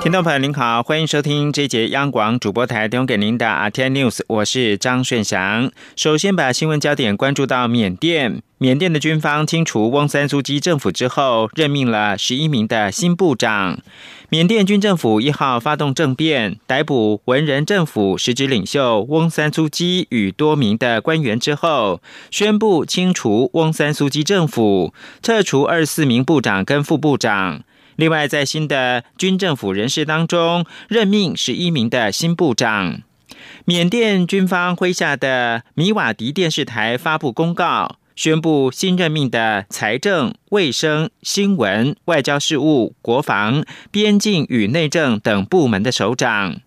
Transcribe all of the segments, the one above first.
听众朋友您好，欢迎收听这节央广主播台提供给您的阿天 News，我是张顺祥。首先把新闻焦点关注到缅甸。缅甸的军方清除翁三苏基政府之后，任命了十一名的新部长。缅甸军政府一号发动政变，逮捕文人政府实职领袖翁三苏基与多名的官员之后，宣布清除翁三苏基政府，撤除二十四名部长跟副部长。另外，在新的军政府人士当中，任命十一名的新部长。缅甸军方麾下的米瓦迪电视台发布公告。宣布新任命的财政、卫生、新闻、外交事务、国防、边境与内政等部门的首长。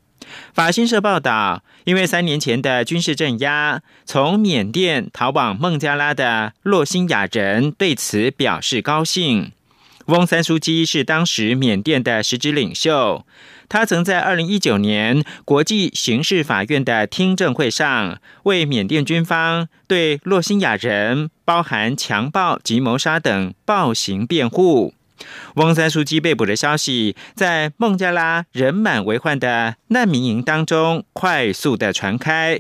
法新社报道，因为三年前的军事镇压，从缅甸逃往孟加拉的洛辛亚人对此表示高兴。翁三书基是当时缅甸的实职领袖。他曾在二零一九年国际刑事法院的听证会上，为缅甸军方对洛辛亚人包含强暴及谋杀等暴行辩护。翁三书记被捕的消息，在孟加拉人满为患的难民营当中快速的传开。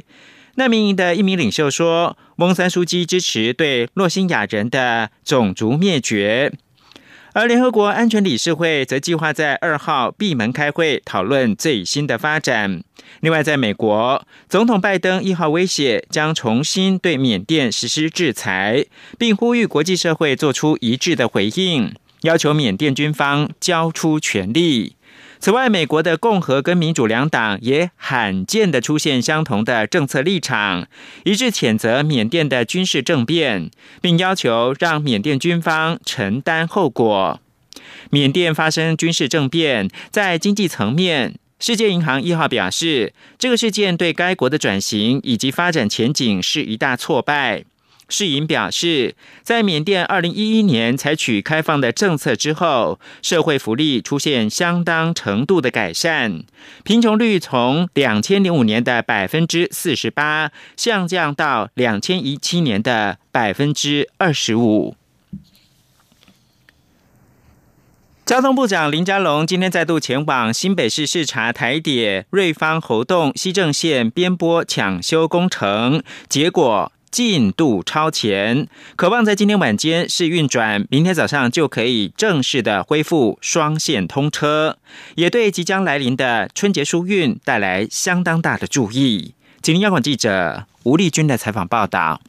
难民营的一名领袖说：“翁三书记支持对洛辛亚人的种族灭绝。”而联合国安全理事会则计划在二号闭门开会，讨论最新的发展。另外，在美国，总统拜登一号威胁将重新对缅甸实施制裁，并呼吁国际社会做出一致的回应，要求缅甸军方交出权力。此外，美国的共和跟民主两党也罕见的出现相同的政策立场，一致谴责缅甸的军事政变，并要求让缅甸军方承担后果。缅甸发生军事政变，在经济层面，世界银行一号表示，这个事件对该国的转型以及发展前景是一大挫败。世银表示，在缅甸二零一一年采取开放的政策之后，社会福利出现相当程度的改善，贫穷率从两千零五年的百分之四十八下降到两千一七年的百分之二十五。交通部长林佳龙今天再度前往新北市视察台铁瑞芳侯洞西正线边坡抢修工程，结果。进度超前，渴望在今天晚间试运转，明天早上就可以正式的恢复双线通车，也对即将来临的春节疏运带来相当大的注意。吉林央广记者吴丽君的采访报道。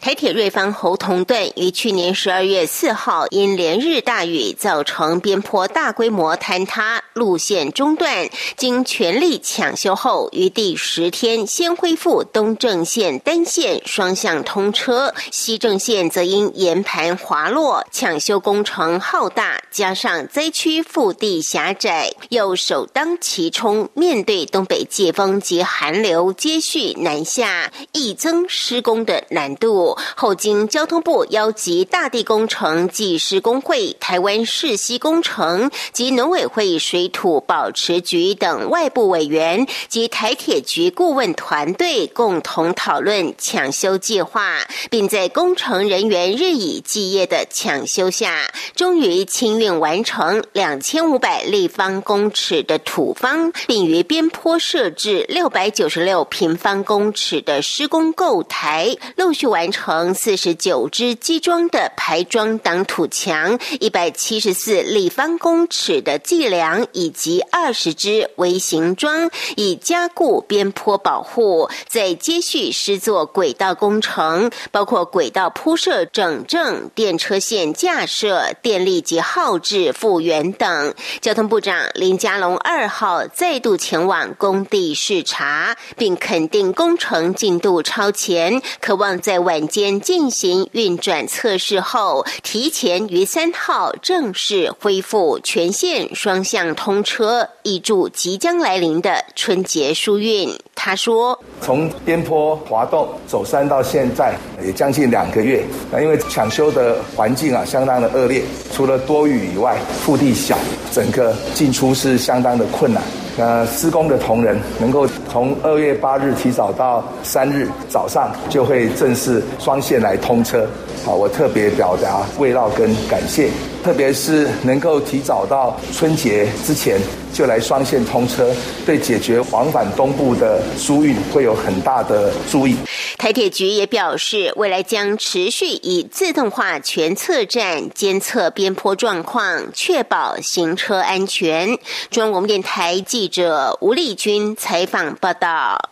台铁瑞芳侯同段于去年十二月四号因连日大雨造成边坡大规模坍塌，路线中断，经全力抢修后，于第十天先恢复东正线单线双向通车，西正线则因岩盘滑落，抢修工程浩大，加上灾区腹地狭窄，又首当其冲，面对东北季风及寒流接续南下，易增施工的难。难度后经交通部邀集大地工程技师工会、台湾市西工程及农委会水土保持局等外部委员及台铁局顾问团队共同讨论抢修计划，并在工程人员日以继夜的抢修下，终于清运完成两千五百立方公尺的土方，并于边坡设置六百九十六平方公尺的施工构台。陆续完成四十九支基桩的排桩挡土墙，一百七十四立方公尺的计梁，以及二十支微型桩，以加固边坡保护。在接续施作轨道工程，包括轨道铺设、整正、电车线架设、电力及耗制复原等。交通部长林佳龙二号再度前往工地视察，并肯定工程进度超前，渴望。在晚间进行运转测试后，提前于三号正式恢复全线双向通车，以祝即将来临的春节疏运。他说：“从边坡滑动走山到现在也将近两个月，那因为抢修的环境啊相当的恶劣，除了多雨以外，腹地小，整个进出是相当的困难。”呃，施工的同仁能够从二月八日提早到三日早上就会正式双线来通车。好，我特别表达慰劳跟感谢，特别是能够提早到春节之前就来双线通车，对解决往返东部的疏运会有很大的注意。台铁局也表示，未来将持续以自动化全测站监测边坡状况，确保行车安全。中央广播电台记者吴丽君采访报道。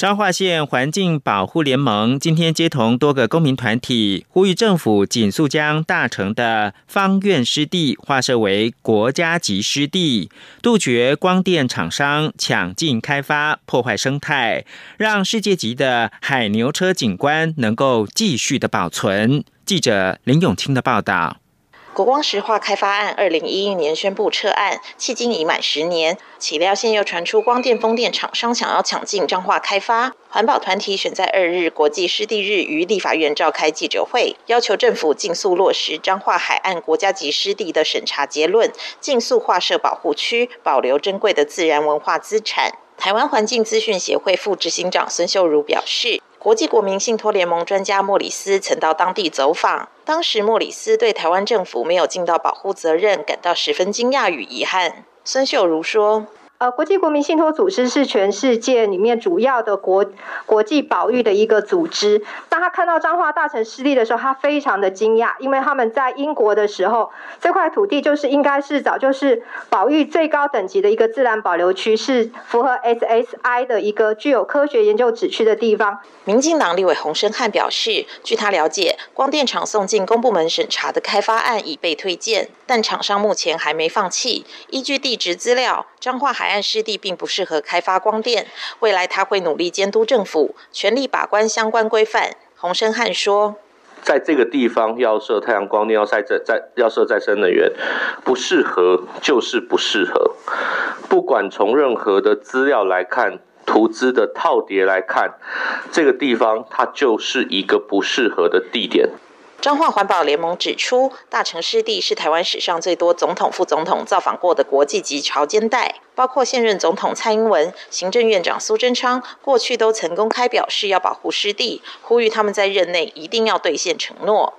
彰化县环境保护联盟今天接同多个公民团体，呼吁政府紧速将大城的方院湿地划设为国家级湿地，杜绝光电厂商抢进开发，破坏生态，让世界级的海牛车景观能够继续的保存。记者林永清的报道。国光石化开发案，二零一一年宣布撤案，迄今已满十年。岂料现又传出光电风电厂商想要抢进彰化开发，环保团体选在二日国际湿地日于立法院召开记者会，要求政府尽速落实彰化海岸国家级湿地的审查结论，尽速划设保护区，保留珍贵的自然文化资产。台湾环境资讯协会副执行长孙秀如表示。国际国民信托联盟专家莫里斯曾到当地走访，当时莫里斯对台湾政府没有尽到保护责任感到十分惊讶与遗憾。孙秀如说。呃，国际国民信托组织是全世界里面主要的国国际保育的一个组织。当他看到彰化大城失利的时候，他非常的惊讶，因为他们在英国的时候，这块土地就是应该是早就是保育最高等级的一个自然保留区，是符合 SSI 的一个具有科学研究指区的地方。民进党立委洪生汉表示，据他了解，光电厂送进公部门审查的开发案已被推荐，但厂商目前还没放弃。依据地质资料，彰化海岸湿地并不适合开发光电，未来他会努力监督政府，全力把关相关规范。洪生汉说，在这个地方要设太阳光电，要再再要设再生能源，不适合就是不适合。不管从任何的资料来看，图资的套叠来看，这个地方它就是一个不适合的地点。彰化环保联盟指出，大城湿地是台湾史上最多总统、副总统造访过的国际级潮间带，包括现任总统蔡英文、行政院长苏贞昌，过去都曾公开表示要保护湿地，呼吁他们在任内一定要兑现承诺。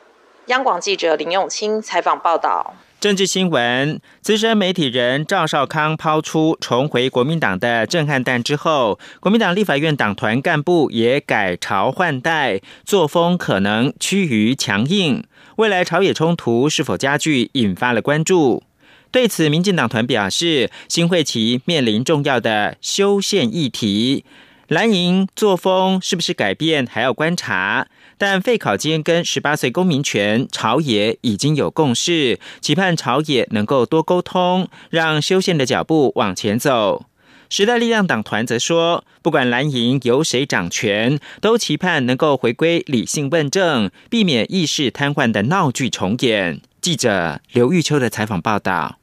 央广记者林永清采访报道。政治新闻：资深媒体人赵少康抛出重回国民党的震撼弹之后，国民党立法院党团干部也改朝换代，作风可能趋于强硬。未来朝野冲突是否加剧，引发了关注。对此，民进党团表示，新会期面临重要的修宪议题，蓝营作风是不是改变，还要观察。但废考监跟十八岁公民权，朝野已经有共识，期盼朝野能够多沟通，让修宪的脚步往前走。时代力量党团则说，不管蓝营由谁掌权，都期盼能够回归理性问政，避免意识瘫痪的闹剧重演。记者刘玉秋的采访报道。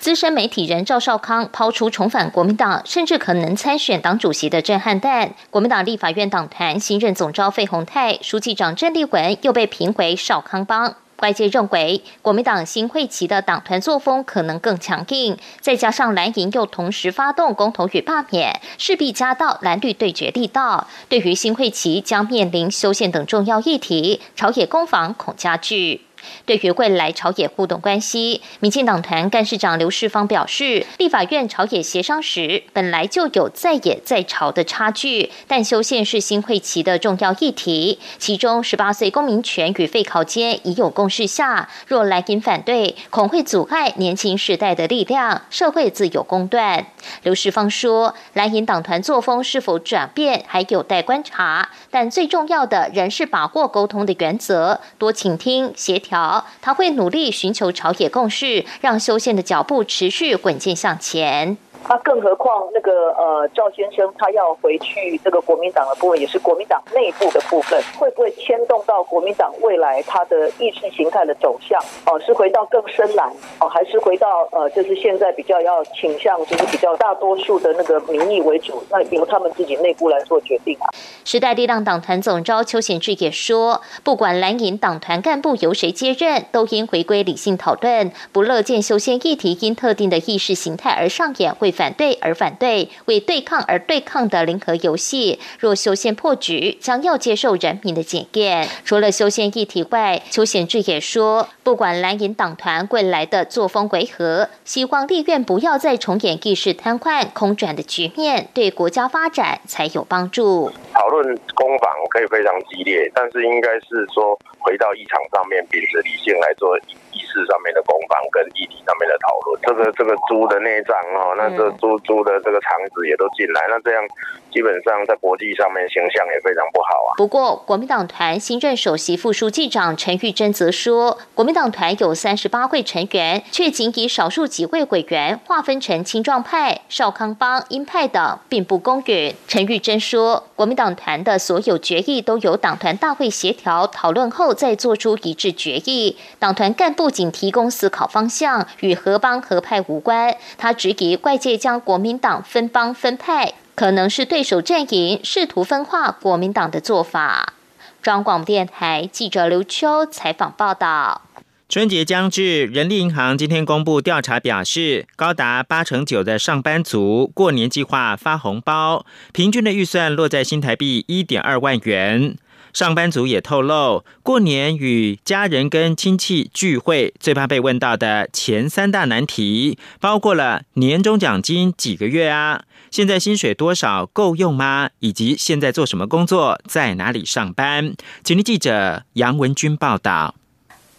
资深媒体人赵少康抛出重返国民党，甚至可能参选党主席的震撼弹。国民党立法院党团新任总召费鸿泰、书记长郑丽文又被评为少康帮。外界认为，国民党新会旗的党团作风可能更强硬，再加上蓝营又同时发动公投与罢免，势必加到蓝绿对决力道。对于新会旗将面临修宪等重要议题，朝野攻防恐加剧。对于未来朝野互动关系，民进党团干事长刘世芳表示，立法院朝野协商时本来就有在野在朝的差距，但修宪是新会期的重要议题，其中十八岁公民权与废考间已有共识下，若来引反对，恐会阻碍年轻时代的力量，社会自有公断。刘世芳说，蓝营党团作风是否转变还有待观察，但最重要的仍是把握沟通的原则，多倾听协调。好，他会努力寻求朝野共识，让修宪的脚步持续稳健向前。那更何况那个呃赵先生他要回去这个国民党的部分也是国民党内部的部分，会不会牵动到国民党未来他的意识形态的走向？哦，是回到更深蓝哦，还是回到呃就是现在比较要倾向就是比较大多数的那个民意为主？那由他们自己内部来做决定啊。时代力量党团总召邱显志也说，不管蓝营党团干部由谁接任，都应回归理性讨论，不乐见修宪议题因特定的意识形态而上演会。反对而反对、为对抗而对抗的零和游戏。若修宪破局，将要接受人民的检验。除了修宪议题外，邱显志也说，不管蓝营党团未来的作风为何，希望立院不要再重演议事瘫痪、空转的局面，对国家发展才有帮助。讨论攻防可以非常激烈，但是应该是说回到议场上面，秉持理性来做议。事上面的攻防跟议题上面的讨论，这个这个猪的内脏哦，那这猪猪的这个肠子也都进来，那这样基本上在国际上面形象也非常不好啊。不过，国民党团新任首席副书记长陈玉珍则说，国民党团有三十八位成员，却仅以少数几位委员划分成青壮派、少康帮、鹰派等，并不公允。陈玉珍说，国民党团的所有决议都由党团大会协调讨论后再做出一致决议，党团干部。仅提供思考方向，与合帮合派无关。他质疑外界将国民党分帮分派，可能是对手阵营试图分化国民党的做法。中广电台记者刘秋采访报道。春节将至，人力银行今天公布调查表示，高达八成九的上班族过年计划发红包，平均的预算落在新台币一点二万元。上班族也透露，过年与家人跟亲戚聚会，最怕被问到的前三大难题，包括了年终奖金几个月啊？现在薪水多少够用吗？以及现在做什么工作，在哪里上班？请听记者杨文军报道。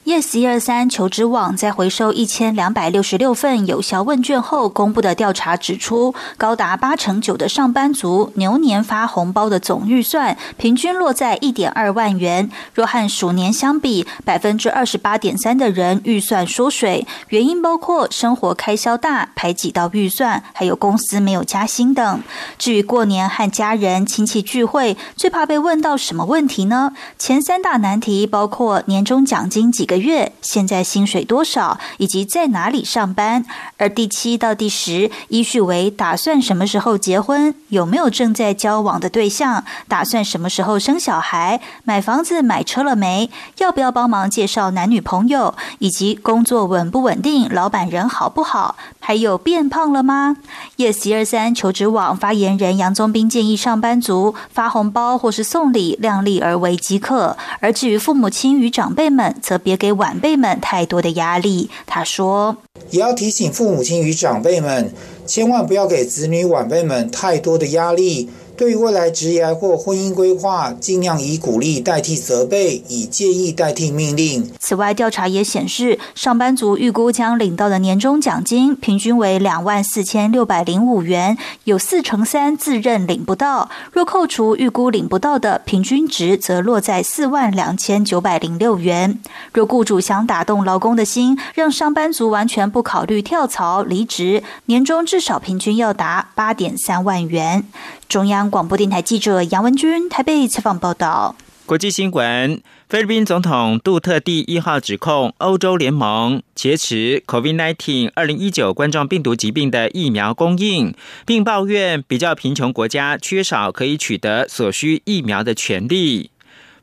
Yes 一二三求职网在回收一千两百六十六份有效问卷后公布的调查指出，高达八成九的上班族牛年发红包的总预算平均落在一点二万元。若和鼠年相比，百分之二十八点三的人预算缩水，原因包括生活开销大、排挤到预算，还有公司没有加薪等。至于过年和家人亲戚聚会，最怕被问到什么问题呢？前三大难题包括年终奖金几。个月，现在薪水多少，以及在哪里上班？而第七到第十依序为：打算什么时候结婚？有没有正在交往的对象？打算什么时候生小孩？买房子买车了没？要不要帮忙介绍男女朋友？以及工作稳不稳定？老板人好不好？还有变胖了吗？Yes 一二三求职网发言人杨宗斌建议上班族发红包或是送礼，量力而为即可。而至于父母亲与长辈们，则别给晚辈们太多的压力。他说：“也要提醒父母亲与长辈们，千万不要给子女晚辈们太多的压力。”对于未来职业或婚姻规划，尽量以鼓励代替责备，以建议代替命令。此外，调查也显示，上班族预估将领到的年终奖金平均为两万四千六百零五元，有四成三自认领不到。若扣除预估领不到的，平均值则落在四万两千九百零六元。若雇主想打动劳工的心，让上班族完全不考虑跳槽离职，年终至少平均要达八点三万元。中央广播电台记者杨文君台北采访报道。国际新闻：菲律宾总统杜特地一号指控欧洲联盟劫持 COVID-19 二零一九冠状病毒疾病的疫苗供应，并抱怨比较贫穷国家缺少可以取得所需疫苗的权利。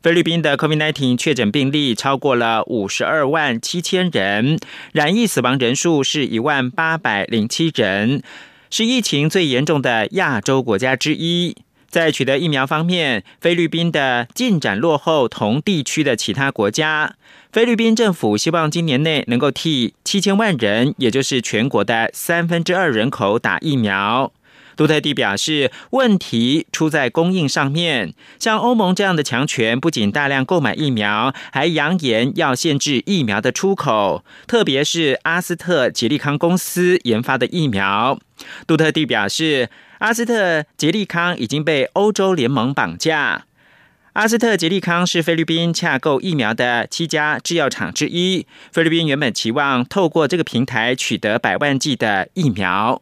菲律宾的 COVID-19 确诊病例超过了五十二万七千人，染疫死亡人数是一万八百零七人。是疫情最严重的亚洲国家之一。在取得疫苗方面，菲律宾的进展落后同地区的其他国家。菲律宾政府希望今年内能够替七千万人，也就是全国的三分之二人口打疫苗。杜特地表示，问题出在供应上面。像欧盟这样的强权，不仅大量购买疫苗，还扬言要限制疫苗的出口，特别是阿斯特捷利康公司研发的疫苗。杜特地表示，阿斯特捷利康已经被欧洲联盟绑架。阿斯特捷利康是菲律宾洽购疫苗的七家制药厂之一。菲律宾原本期望透过这个平台取得百万剂的疫苗。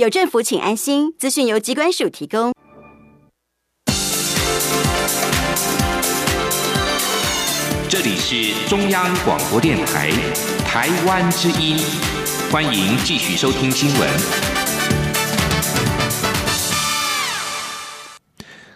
有政府，请安心。资讯由机关署提供。这里是中央广播电台台湾之音，欢迎继续收听新闻。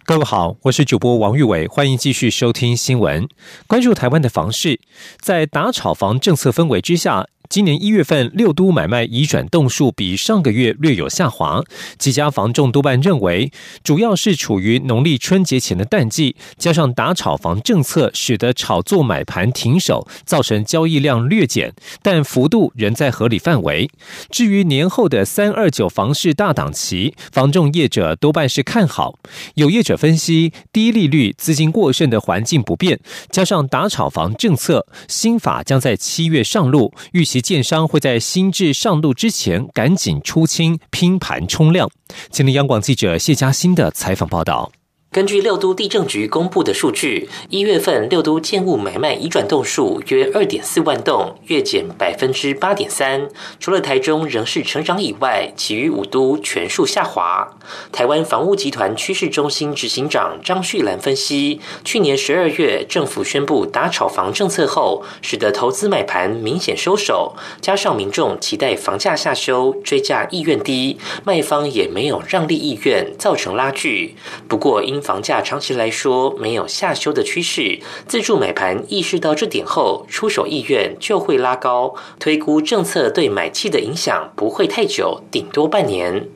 各位好，我是主播王玉伟，欢迎继续收听新闻。关注台湾的房市，在打炒房政策氛围之下，今年一月份，六都买卖移转栋数比上个月略有下滑。几家房仲多半认为，主要是处于农历春节前的淡季，加上打炒房政策使得炒作买盘停手，造成交易量略减，但幅度仍在合理范围。至于年后的三二九房市大档期，房仲业者多半是看好。有业者分析，低利率、资金过剩的环境不变，加上打炒房政策新法将在七月上路，预。期建商会在新制上路之前赶紧出清拼盘冲量。今天央广记者谢佳欣的采访报道。根据六都地政局公布的数据，一月份六都建物买卖移转栋数约二点四万栋，月减百分之八点三。除了台中仍是成长以外，其余五都全数下滑。台湾房屋集团趋势中心执行长张旭兰分析，去年十二月政府宣布打炒房政策后，使得投资买盘明显收手，加上民众期待房价下修，追价意愿低，卖方也没有让利意愿，造成拉锯。不过因房价长期来说没有下修的趋势，自助买盘意识到这点后，出手意愿就会拉高，推估政策对买气的影响不会太久，顶多半年。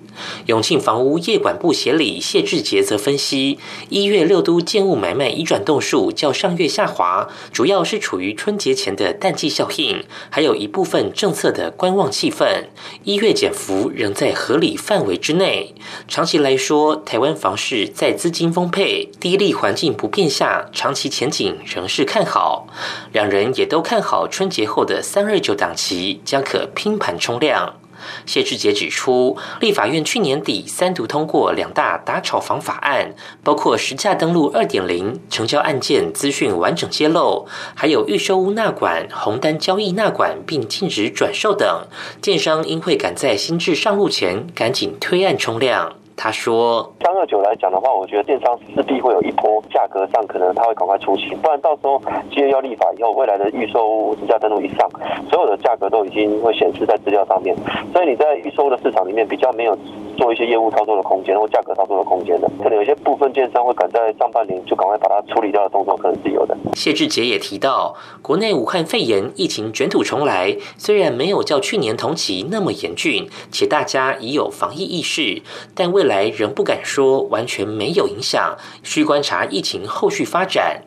永庆房屋业管部协理谢志杰则分析，一月六都建物买卖移转动数较上月下滑，主要是处于春节前的淡季效应，还有一部分政策的观望气氛。一月减幅仍在合理范围之内。长期来说，台湾房市在资金丰沛、低利环境不变下，长期前景仍是看好。两人也都看好春节后的三二九档期将可拼盘冲量。谢志杰指出，立法院去年底三读通过两大打炒房法案，包括实价登录二点零、成交案件资讯完整揭露，还有预售屋纳管、红单交易纳管，并禁止转售等。建商应会赶在新制上路前赶紧推案冲量。他说：“三二九来讲的话，我觉得电商势必会有一波价格上，可能他会赶快出清，不然到时候接着要立法以后，未来的预售实价登录一上，所有的价格都已经会显示在资料上面，所以你在预售的市场里面比较没有做一些业务操作的空间或价格操作的空间的，可能有些部分建商会赶在上半年就赶快把它处理掉的动作，可能是有的。”谢志杰也提到，国内武汉肺炎疫情卷土重来，虽然没有较去年同期那么严峻，且大家已有防疫意识，但未来仍不敢说完全没有影响，需观察疫情后续发展。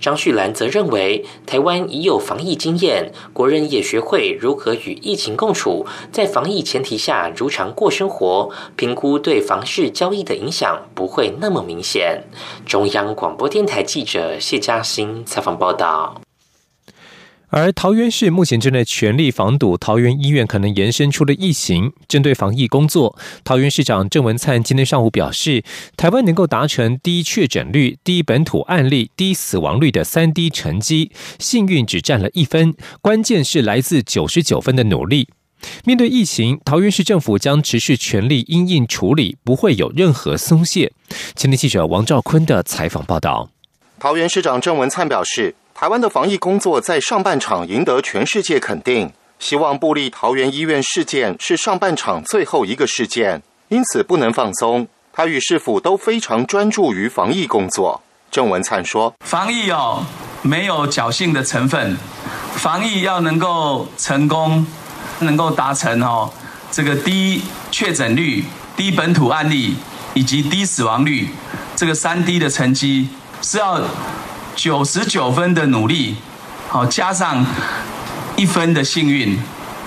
张旭兰则认为，台湾已有防疫经验，国人也学会如何与疫情共处，在防疫前提下如常过生活，评估对房市交易的影响不会那么明显。中央广播电台记者谢嘉欣采访报道。而桃园市目前正在全力防堵桃园医院可能延伸出的疫情。针对防疫工作，桃园市长郑文灿今天上午表示，台湾能够达成低确诊率、低本土案例、低死亡率的三低成绩，幸运只占了一分，关键是来自九十九分的努力。面对疫情，桃园市政府将持续全力因应处理，不会有任何松懈。前天记者王兆坤的采访报道。桃园市长郑文灿表示。台湾的防疫工作在上半场赢得全世界肯定，希望布利桃园医院事件是上半场最后一个事件，因此不能放松。他与市府都非常专注于防疫工作。郑文灿说：“防疫哦，没有侥幸的成分，防疫要能够成功，能够达成哦这个低确诊率、低本土案例以及低死亡率这个三低的成绩是要。”九十九分的努力，好加上一分的幸运，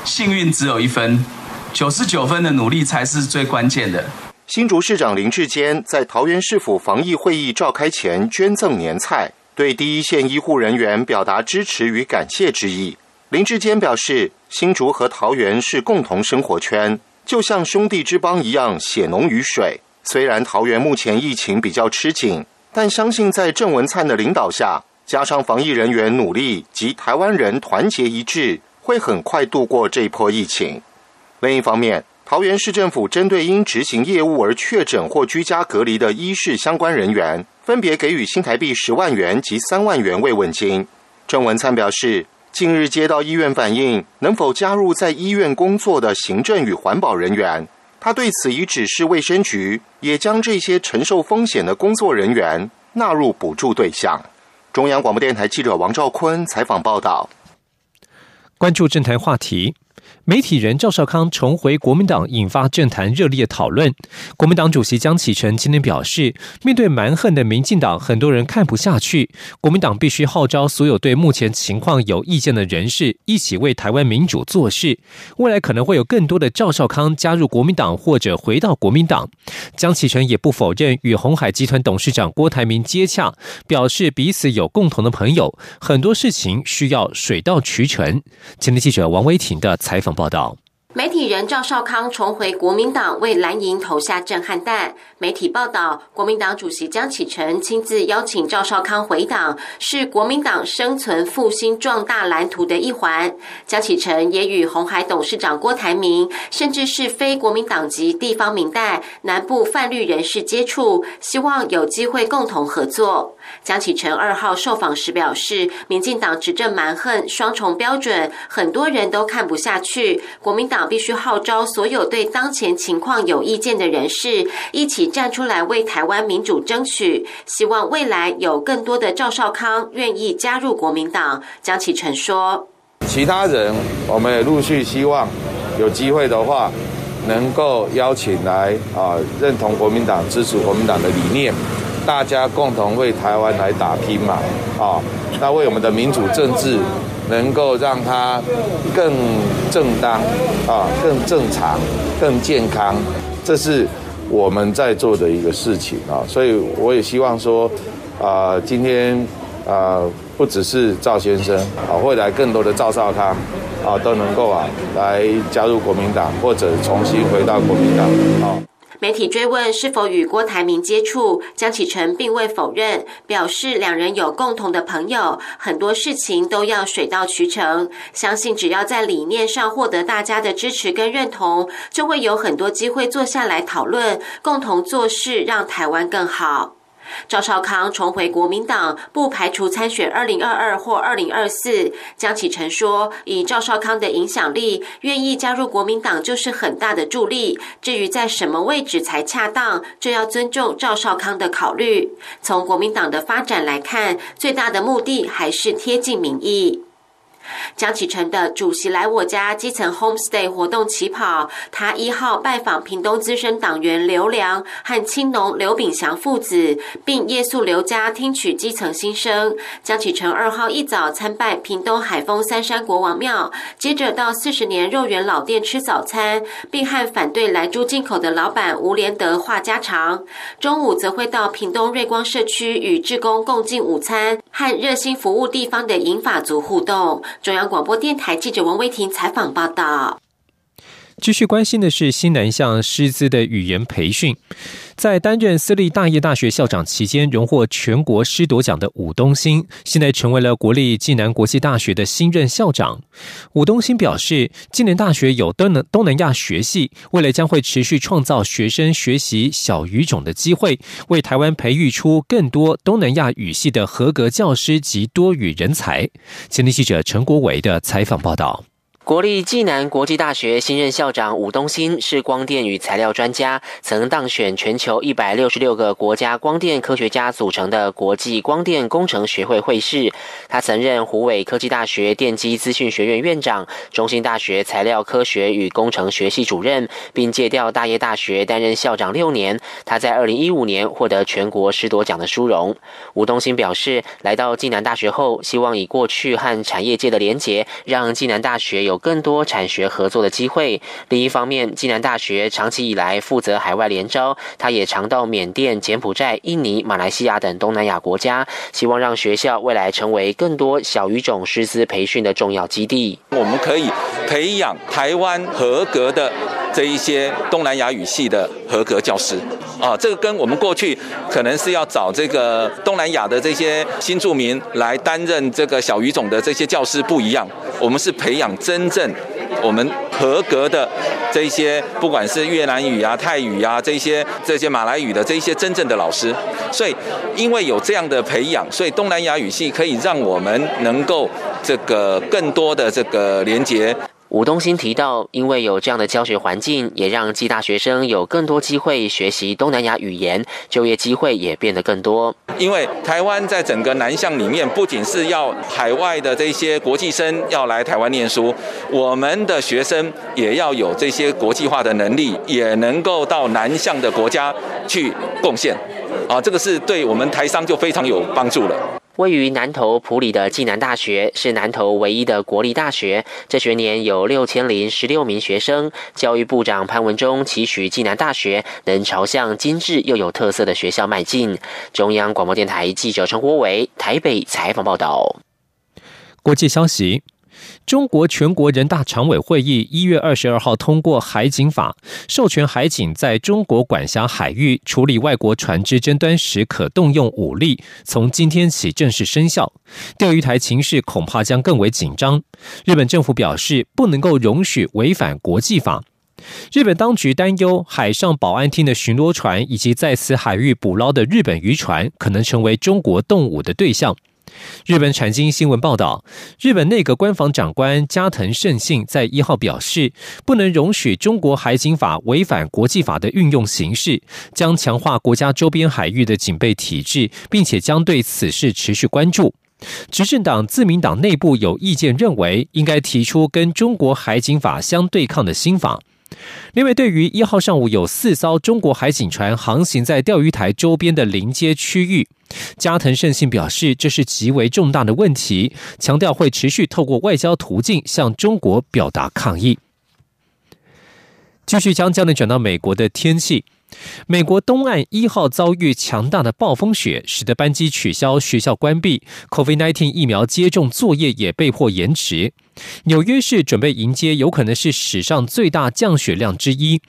幸运只有一分，九十九分的努力才是最关键的。新竹市长林志坚在桃园市府防疫会议召开前捐赠年菜，对第一线医护人员表达支持与感谢之意。林志坚表示，新竹和桃园是共同生活圈，就像兄弟之邦一样，血浓于水。虽然桃园目前疫情比较吃紧。但相信在郑文灿的领导下，加上防疫人员努力及台湾人团结一致，会很快度过这一波疫情。另一方面，桃园市政府针对因执行业务而确诊或居家隔离的医事相关人员，分别给予新台币十万元及三万元慰问金。郑文灿表示，近日接到医院反映，能否加入在医院工作的行政与环保人员？他对此已指示卫生局，也将这些承受风险的工作人员纳入补助对象。中央广播电台记者王兆坤采访报道。关注政坛话题。媒体人赵少康重回国民党，引发政坛热烈讨论。国民党主席江启臣今天表示，面对蛮横的民进党，很多人看不下去。国民党必须号召所有对目前情况有意见的人士，一起为台湾民主做事。未来可能会有更多的赵少康加入国民党，或者回到国民党。江启臣也不否认与红海集团董事长郭台铭接洽，表示彼此有共同的朋友，很多事情需要水到渠成。前天记者王威婷的采访。报道。媒体人赵少康重回国民党，为蓝营投下震撼弹。媒体报道，国民党主席江启臣亲自邀请赵少康回党，是国民党生存复兴壮大蓝图的一环。江启臣也与红海董事长郭台铭，甚至是非国民党籍地方民代、南部泛绿人士接触，希望有机会共同合作。江启臣二号受访时表示，民进党执政蛮横，双重标准，很多人都看不下去。国民党。必须号召所有对当前情况有意见的人士，一起站出来为台湾民主争取。希望未来有更多的赵少康愿意加入国民党。江启臣说：“其他人，我们也陆续希望有机会的话，能够邀请来啊，认同国民党、支持国民党的理念，大家共同为台湾来打拼嘛。啊，那为我们的民主政治。”能够让它更正当啊，更正常、更健康，这是我们在做的一个事情啊。所以我也希望说，啊，今天啊，不只是赵先生啊，未来更多的赵少康啊，都能够啊来加入国民党，或者重新回到国民党啊。媒体追问是否与郭台铭接触，江启臣并未否认，表示两人有共同的朋友，很多事情都要水到渠成。相信只要在理念上获得大家的支持跟认同，就会有很多机会坐下来讨论，共同做事，让台湾更好。赵少康重回国民党，不排除参选二零二二或二零二四。江启臣说：“以赵少康的影响力，愿意加入国民党就是很大的助力。至于在什么位置才恰当，就要尊重赵少康的考虑。从国民党的发展来看，最大的目的还是贴近民意。”江启臣的主席来我家基层 homestay 活动起跑，他一号拜访屏东资深党员刘良和青农刘炳祥父子，并夜宿刘家听取基层心声。江启臣二号一早参拜屏东海丰三山国王庙，接着到四十年肉圆老店吃早餐，并和反对来猪进口的老板吴连德话家常。中午则会到屏东瑞光社区与志工共进午餐，和热心服务地方的银发族互动。中央广播电台记者王威婷采访报道。继续关心的是新南向师资的语言培训。在担任私立大业大学校长期间，荣获全国师铎奖的武东兴，现在成为了国立暨南国际大学的新任校长。武东兴表示，暨南大学有东南东南亚学系，未来将会持续创造学生学习小语种的机会，为台湾培育出更多东南亚语系的合格教师及多语人才。前天记者陈国伟的采访报道。国立暨南国际大学新任校长武东新是光电与材料专家，曾当选全球一百六十六个国家光电科学家组成的国际光电工程学会会士。他曾任湖北科技大学电机资讯学院院长、中兴大学材料科学与工程学系主任，并借调大业大学担任校长六年。他在二零一五年获得全国师铎奖的殊荣。吴东新表示，来到暨南大学后，希望以过去和产业界的连结，让暨南大学有。更多产学合作的机会。另一方面，暨南大学长期以来负责海外联招，他也常到缅甸、柬埔寨、印尼、马来西亚等东南亚国家，希望让学校未来成为更多小语种师资培训的重要基地。我们可以培养台湾合格的这一些东南亚语系的合格教师啊，这个跟我们过去可能是要找这个东南亚的这些新住民来担任这个小语种的这些教师不一样，我们是培养真。真正我们合格的这些，不管是越南语啊、泰语啊这些这些马来语的这些真正的老师。所以，因为有这样的培养，所以东南亚语系可以让我们能够这个更多的这个连接。吴东新提到，因为有这样的教学环境，也让暨大学生有更多机会学习东南亚语言，就业机会也变得更多。因为台湾在整个南向里面，不仅是要海外的这些国际生要来台湾念书，我们的学生也要有这些国际化的能力，也能够到南向的国家去贡献。啊，这个是对我们台商就非常有帮助了。位于南投埔里的暨南大学是南投唯一的国立大学，这学年有六千零十六名学生。教育部长潘文忠期许暨南大学能朝向精致又有特色的学校迈进。中央广播电台记者陈国伟台北采访报道。国际消息。中国全国人大常委会议一月二十二号通过《海警法》，授权海警在中国管辖海域处理外国船只争端时可动用武力，从今天起正式生效。钓鱼台情势恐怕将更为紧张。日本政府表示，不能够容许违反国际法。日本当局担忧，海上保安厅的巡逻船以及在此海域捕捞的日本渔船，可能成为中国动武的对象。日本产经新闻报道，日本内阁官房长官加藤胜信在一号表示，不能容许中国海警法违反国际法的运用形式，将强化国家周边海域的警备体制，并且将对此事持续关注。执政党自民党内部有意见认为，应该提出跟中国海警法相对抗的新法。另外，对于一号上午有四艘中国海警船航行在钓鱼台周边的临街区域，加藤胜信表示，这是极为重大的问题，强调会持续透过外交途径向中国表达抗议。继续将焦点转到美国的天气。美国东岸一号遭遇强大的暴风雪，使得班机取消、学校关闭，COVID-19 疫苗接种作业也被迫延迟。纽约市准备迎接有可能是史上最大降雪量之一。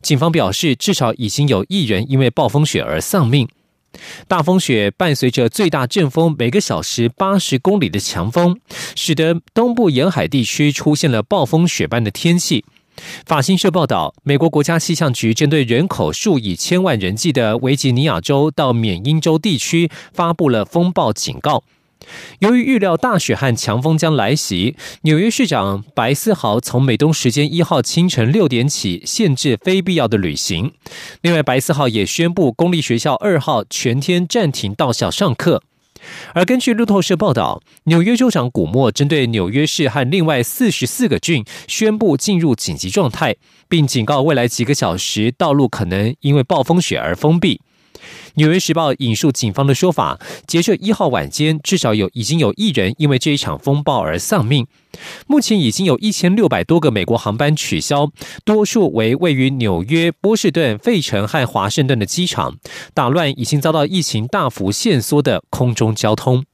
警方表示，至少已经有一人因为暴风雪而丧命。大风雪伴随着最大阵风每个小时八十公里的强风，使得东部沿海地区出现了暴风雪般的天气。法新社报道，美国国家气象局针对人口数以千万人计的维吉尼亚州到缅因州地区发布了风暴警告。由于预料大雪和强风将来袭，纽约市长白思豪从美东时间一号清晨六点起限制非必要的旅行。另外，白思豪也宣布公立学校二号全天暂停到校上课。而根据路透社报道，纽约州长古默针对纽约市和另外四十四个郡宣布进入紧急状态，并警告未来几个小时道路可能因为暴风雪而封闭。纽约时报引述警方的说法，截至一号晚间，至少有已经有一人因为这一场风暴而丧命。目前已经有一千六百多个美国航班取消，多数为位于纽约、波士顿、费城和华盛顿的机场，打乱已经遭到疫情大幅限缩的空中交通。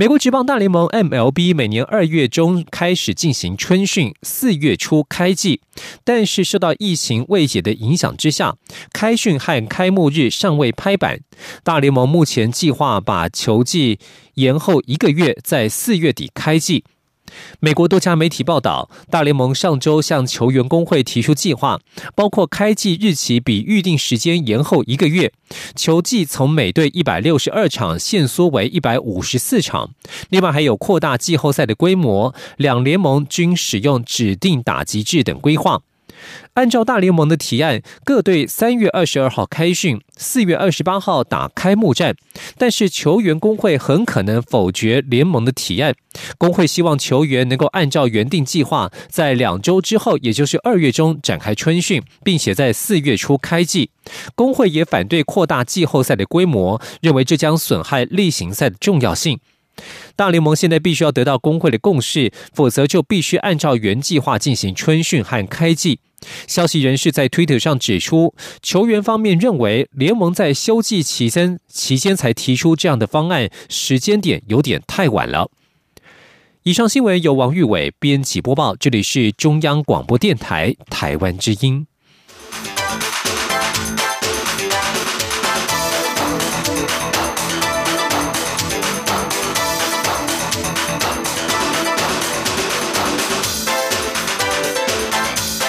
美国职棒大联盟 MLB 每年二月中开始进行春训，四月初开季，但是受到疫情未解的影响之下，开训和开幕日尚未拍板。大联盟目前计划把球季延后一个月，在四月底开季。美国多家媒体报道，大联盟上周向球员工会提出计划，包括开季日期比预定时间延后一个月，球季从每队一百六十二场限缩为一百五十四场，另外还有扩大季后赛的规模，两联盟均使用指定打击制等规划。按照大联盟的提案，各队三月二十二号开训，四月二十八号打开幕战。但是球员工会很可能否决联盟的提案。工会希望球员能够按照原定计划，在两周之后，也就是二月中展开春训，并且在四月初开季。工会也反对扩大季后赛的规模，认为这将损害例行赛的重要性。大联盟现在必须要得到工会的共识，否则就必须按照原计划进行春训和开季。消息人士在推特上指出，球员方面认为联盟在休季期间期间才提出这样的方案，时间点有点太晚了。以上新闻由王玉伟编辑播报，这里是中央广播电台台湾之音。